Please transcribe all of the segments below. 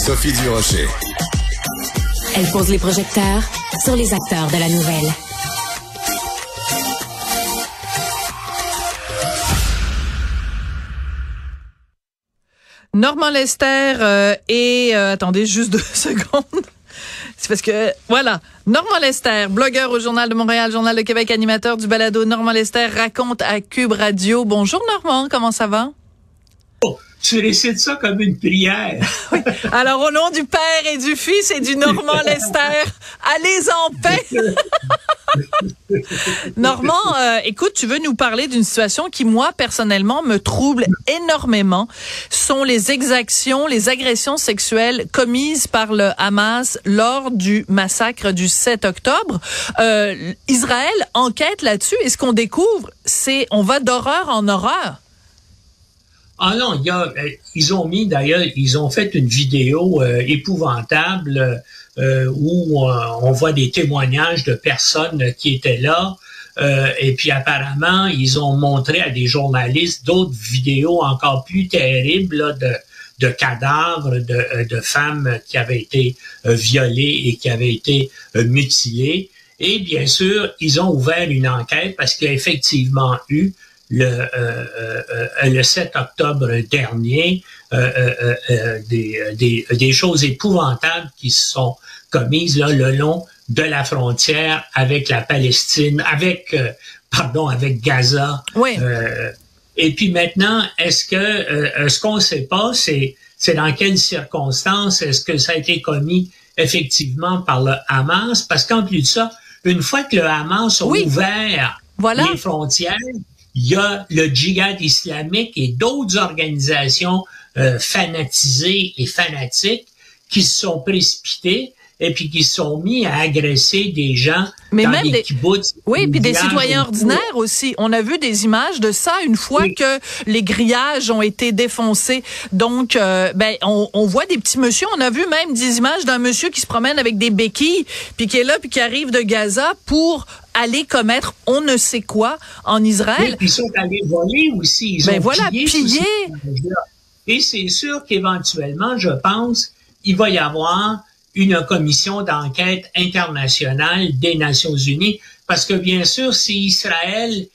Sophie Durocher. Elle pose les projecteurs sur les acteurs de la nouvelle. Normand Lester euh, et euh, attendez juste deux secondes. C'est parce que voilà, Normand Lester, blogueur au Journal de Montréal, Journal de Québec, animateur du balado Normand Lester raconte à Cube Radio. Bonjour Normand, comment ça va? Oh, tu récites ça comme une prière. oui. Alors, au nom du Père et du Fils et du Normand Lester, allez en paix. Normand, euh, écoute, tu veux nous parler d'une situation qui, moi, personnellement, me trouble énormément. sont les exactions, les agressions sexuelles commises par le Hamas lors du massacre du 7 octobre. Euh, Israël enquête là-dessus et ce qu'on découvre, c'est on va d'horreur en horreur. Ah non, il y a, euh, ils ont mis d'ailleurs, ils ont fait une vidéo euh, épouvantable euh, où on voit des témoignages de personnes qui étaient là. et puis apparemment, ils ont montré à des journalistes d'autres vidéos encore plus terribles de, de cadavres de, de, femmes qui avaient été violées et qui avaient été mutilées. Et bien sûr, ils ont ouvert une enquête parce qu'il y a effectivement eu le, euh, euh, euh, le 7 octobre dernier des, des, des, choses épouvantables qui se sont commises là, le long de la frontière avec la Palestine, avec pardon, avec Gaza. Oui. et puis maintenant, est-ce que ce qu'on ne sait pas, c'est c'est dans quelles circonstances est-ce que ça a été commis effectivement par le Hamas? Parce qu'en plus de ça, une fois que le Hamas a ouvert voilà. les frontières, il y a le djihad islamique et d'autres organisations euh, fanatisées et fanatiques qui se sont précipitées et puis qui sont mis à agresser des gens Mais dans même des des... kibbutz. Oui, puis des citoyens ordinaires aussi. On a vu des images de ça une fois que les grillages ont été défoncés. Donc, euh, ben, on, on, voit des petits monsieur. On a vu même des images d'un monsieur qui se promène avec des béquilles, puis qui est là, puis qui arrive de Gaza pour aller commettre on ne sait quoi en Israël. Oui, ils sont allés voler aussi. Ils ben ont voilà, pillé. pillé. Et c'est sûr qu'éventuellement, je pense, il va y avoir une commission d'enquête internationale des Nations Unies, parce que bien sûr, si Israël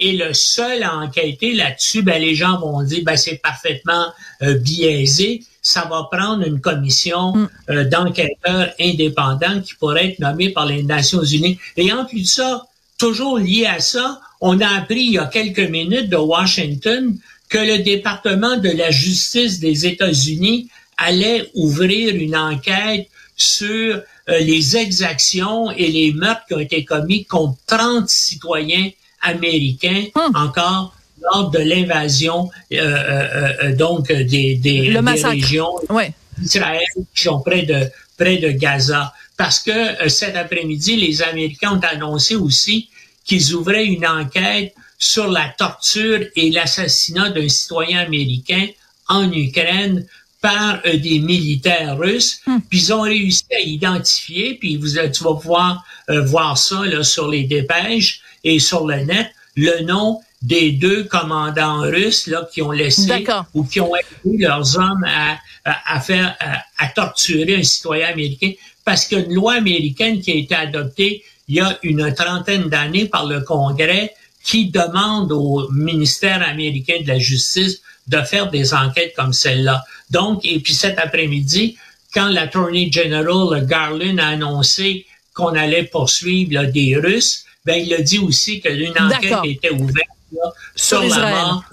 est le seul à enquêter là-dessus, ben les gens vont dire ben c'est parfaitement euh, biaisé. Ça va prendre une commission Mm. euh, d'enquêteurs indépendants qui pourrait être nommée par les Nations Unies. Et en plus de ça, toujours lié à ça, on a appris il y a quelques minutes de Washington que le département de la justice des États-Unis allait ouvrir une enquête sur euh, les exactions et les meurtres qui ont été commis contre 30 citoyens américains Hum. encore lors de l'invasion euh, euh, euh, donc des, des, Le des régions Ouais. d'Israël qui sont près de près de Gaza. Parce que euh, cet après-midi, les Américains ont annoncé aussi qu'ils ouvraient une enquête sur la torture et l'assassinat d'un citoyen américain en Ukraine par euh, des militaires russes. Puis ils ont réussi à identifier, puis vous, tu vas pouvoir euh, voir ça là, sur les dépêches et sur le net, le nom des deux commandants russes là, qui ont laissé ou qui ont aidé leurs hommes à, à, à faire à, à torturer un citoyen américain parce qu'une loi américaine qui a été adoptée il y a une trentaine d'années par le Congrès qui demande au ministère américain de la Justice de faire des enquêtes comme celle-là. Donc, et puis cet après-midi, quand l'Attorney General Garland a annoncé qu'on allait poursuivre là, des Russes, ben il a dit aussi qu'une enquête était ouverte là, Sur sur, la mort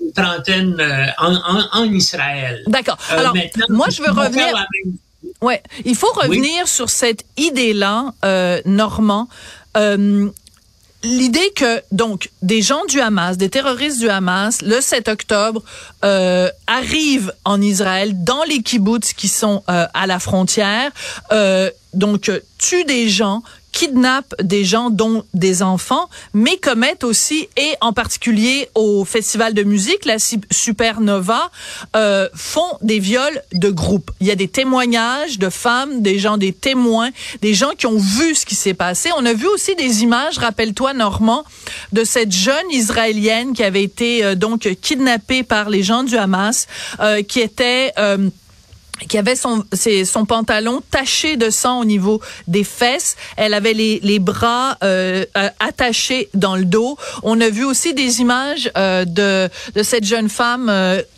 d'une trentaine euh, en, en, en Israël. D'accord. Euh, Alors, moi, je veux revenir. Ouais, il faut revenir sur cette idée-là, euh, Normand. Euh, L'idée que donc des gens du Hamas, des terroristes du Hamas, le 7 octobre euh, arrivent en Israël dans les kibbutz qui sont euh, à la frontière, euh, donc euh, tuent des gens, kidnappent des gens, dont des enfants, mais commettent aussi, et en particulier au festival de musique, la Su- Supernova, euh, font des viols de groupe. Il y a des témoignages de femmes, des gens, des témoins, des gens qui ont vu ce qui s'est passé. On a vu aussi des images, rappelle-toi, Normand, de cette jeune Israélienne qui avait été euh, donc kidnappée par les gens du Hamas, euh, qui était... euh, qui avait son, son pantalon taché de sang au niveau des fesses. Elle avait les, les bras euh, euh, attachés dans le dos. On a vu aussi des images euh, de, de cette jeune femme.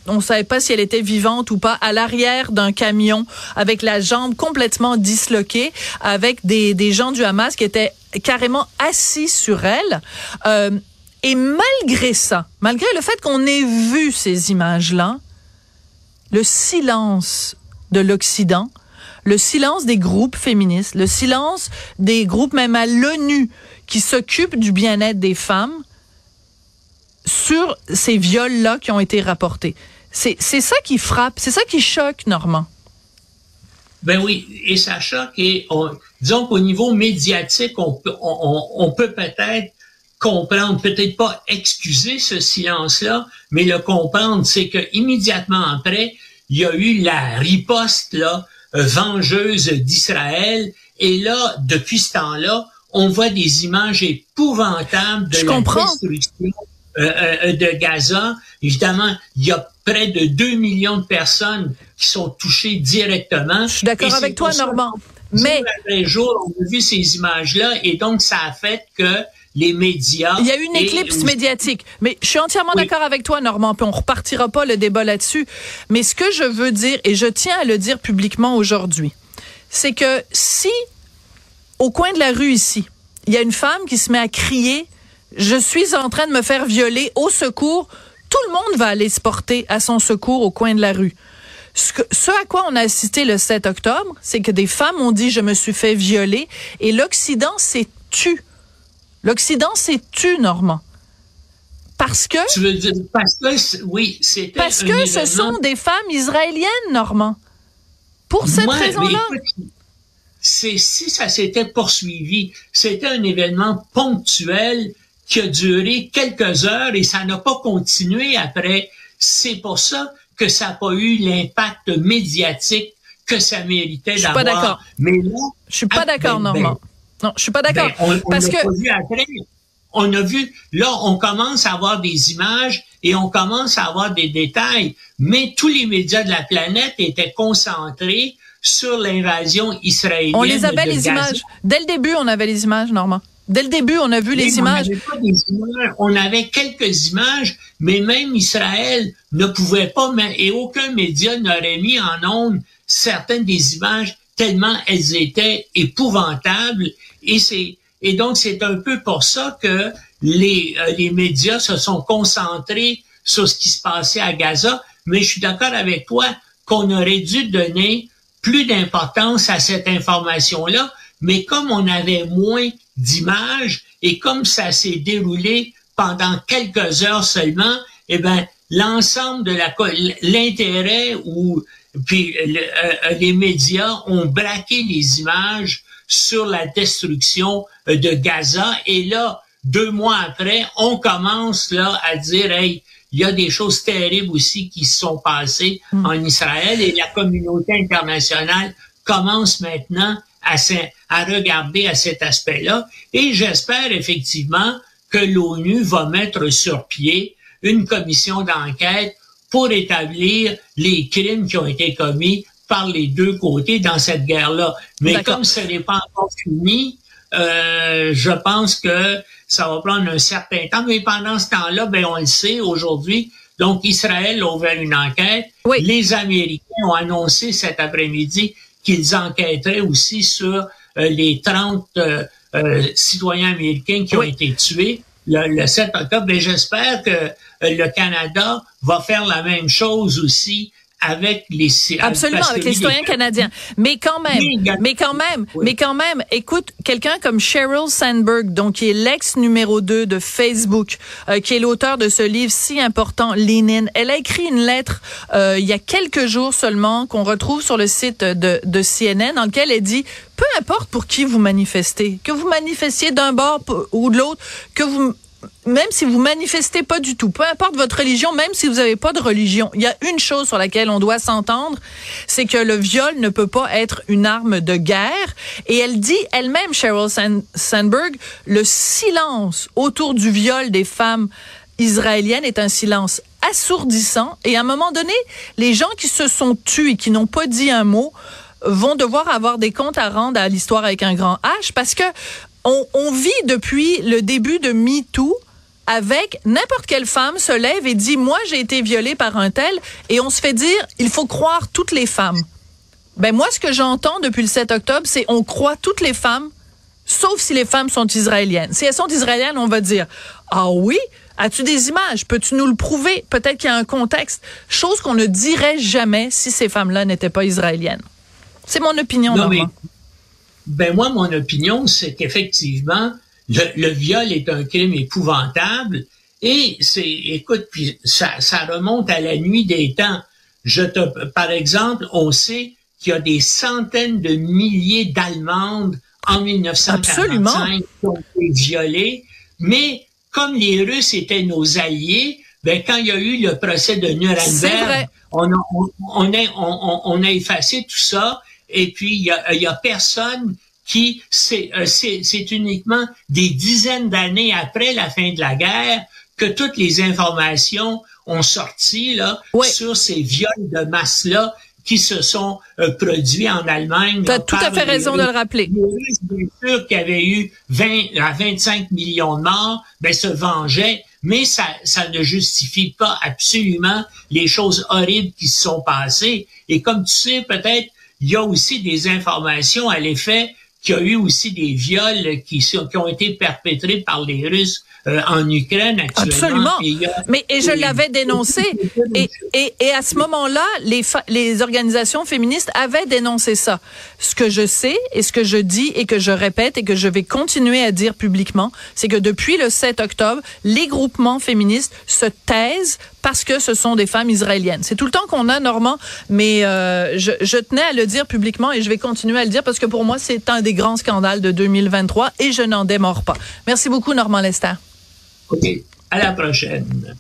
on ne savait pas si elle était vivante ou pas à l'arrière d'un camion avec la jambe complètement disloquée, avec des, des gens du Hamas qui étaient carrément assis sur elle. et malgré ça, malgré le fait qu'on ait vu ces images-là, le silence de l'Occident, le silence des groupes féministes, le silence des groupes même à l'ONU qui s'occupent du bien-être des femmes sur ces viols-là qui ont été rapportés. C'est ça qui frappe, c'est ça qui choque, Normand. Ben oui, et ça choque. Et disons qu'au niveau médiatique, on peut, on peut peut-être comprendre, peut-être pas excuser ce silence-là, mais le comprendre, c'est que immédiatement après, il y a eu la riposte là, euh, vengeuse d'Israël. Et là, depuis ce temps-là, on voit des images épouvantables de la destruction euh, euh, de Gaza. Évidemment, il y a près de 2 millions de personnes qui sont touchées directement. Je suis d'accord avec toi, Normand. Mais... Jour, on a vu ces images-là et donc ça a fait que les médias. Il y a eu une éclipse médiatique. Mais je suis entièrement d'accord avec toi, Normand, puis on repartira pas le débat là-dessus. Mais ce que je veux dire, et je tiens à le dire publiquement aujourd'hui, c'est que si, au coin de la rue ici, il y a une femme qui se met à crier, je suis en train de me faire violer, au secours, tout le monde va aller se porter à son secours au coin de la rue. Ce, ce, à quoi on a assisté le 7 octobre, c'est que des femmes ont dit je me suis fait violer et l'Occident s'est tu L'Occident s'est tu, Normand. Parce que. Tu veux dire, parce que, oui, c'était. Parce que ce sont des femmes israéliennes, Normand. Pour cette raison-là. C'est, si ça s'était poursuivi, c'était un événement ponctuel qui a duré quelques heures et ça n'a pas continué après. C'est pour ça que ça n'a pas eu l'impact médiatique que ça méritait d'avoir. Je suis pas d'accord. Mais là, je suis pas d'accord, ben, ben, Normand. Non, je suis pas d'accord. Ben, parce que on a vu, là, on commence à avoir des images et on commence à avoir des détails, mais tous les médias de la planète étaient concentrés sur l'invasion israélienne. On les avait les images. Dès le début, on avait les images, Normand. Dès le début, on a vu les images. On avait quelques images, mais même Israël ne pouvait pas, et aucun média n'aurait mis en ondes certaines des images tellement elles étaient épouvantables et c'est et donc c'est un peu pour ça que les euh, les médias se sont concentrés sur ce qui se passait à Gaza. Mais je suis d'accord avec toi qu'on aurait dû donner plus d'importance à cette information-là. Mais comme on avait moins d'images et comme ça s'est déroulé pendant quelques heures seulement, eh ben l'ensemble de la l'intérêt ou puis euh, euh, les médias ont braqué les images sur la destruction euh, de Gaza. Et là, deux mois après, on commence là à dire, hey, il y a des choses terribles aussi qui se sont passées hmm. en Israël et la communauté internationale commence maintenant à, à regarder à cet aspect-là. Et j'espère effectivement que l'ONU va mettre sur pied une commission d'enquête pour établir les crimes qui ont été commis par les deux côtés dans cette guerre-là. Mais comme ce n'est pas encore fini, euh, je pense que ça va prendre un certain temps. Mais pendant ce temps-là, ben on le sait aujourd'hui. Donc Israël a ouvert une enquête. Les Américains ont annoncé cet après-midi qu'ils enquêteraient aussi sur euh, les 30 euh, citoyens américains qui ont été tués le, 7 octobre. Et j'espère que le Canada va faire la même chose aussi avec les absolument avec les citoyens canadiens. Mais quand même mais quand même mais quand même écoute quelqu'un comme Sheryl Sandberg donc qui est l'ex numéro 2 de Facebook euh, qui est l'auteur de ce livre si important Lenin elle a écrit une lettre euh, il y a quelques jours seulement qu'on retrouve sur le site de, de CNN dans lequel elle dit peu importe pour qui vous manifestez que vous manifestiez d'un bord ou de l'autre que vous même si vous manifestez pas du tout, peu importe votre religion, même si vous n'avez pas de religion, il y a une chose sur laquelle on doit s'entendre, c'est que le viol ne peut pas être une arme de guerre. Et elle dit elle-même, Sheryl Sandberg, le silence autour du viol des femmes israéliennes est un silence assourdissant. Et à un moment donné, les gens qui se sont tus et qui n'ont pas dit un mot vont devoir avoir des comptes à rendre à l'histoire avec un grand H parce que on, on vit depuis le début de MeToo avec n'importe quelle femme se lève et dit moi j'ai été violée par un tel et on se fait dire il faut croire toutes les femmes. Ben moi ce que j'entends depuis le 7 octobre c'est on croit toutes les femmes sauf si les femmes sont israéliennes. Si elles sont israéliennes, on va dire ah oui, as-tu des images? Peux-tu nous le prouver? Peut-être qu'il y a un contexte, chose qu'on ne dirait jamais si ces femmes-là n'étaient pas israéliennes. C'est mon opinion. Non, ben moi mon opinion c'est qu'effectivement le, viol est un crime épouvantable et c'est, écoute, puis ça, ça remonte à la nuit des temps. Je te, par exemple, on sait qu'il y a des centaines de milliers d'Allemandes en 1945 qui ont été violées, mais comme les Russes étaient nos alliés, ben quand il y a eu le procès de Nuremberg, on a, on, a, on, a effacé tout ça, et puis il y a, il y a personne qui euh, c'est c'est uniquement des dizaines d'années après la fin de la guerre que toutes les informations ont sorti là sur ces viols de masse là qui se sont euh, produits en Allemagne. Tu as tout à fait raison de le rappeler. Bien sûr qu'il y avait eu 20 à 25 millions de morts, ben se vengeaient, mais ça, ça ne justifie pas absolument les choses horribles qui se sont passées. Et comme tu sais, peut-être, il y a aussi des informations à l'effet qu'il y a eu aussi des viols qui, qui ont été perpétrés par les Russes euh, en Ukraine actuellement. Absolument. Mais et je l'avais dénoncé. Et, et, et, à ce moment-là, les, les organisations féministes avaient dénoncé ça. Ce que je sais et ce que je dis et que je répète et que je vais continuer à dire publiquement, c'est que depuis le 7 octobre, les groupements féministes se taisent parce que ce sont des femmes israéliennes. C'est tout le temps qu'on a, Normand, mais euh, je, je tenais à le dire publiquement et je vais continuer à le dire parce que pour moi, c'est un des grands scandales de 2023 et je n'en démords pas. Merci beaucoup, Normand Lester. OK. À la prochaine.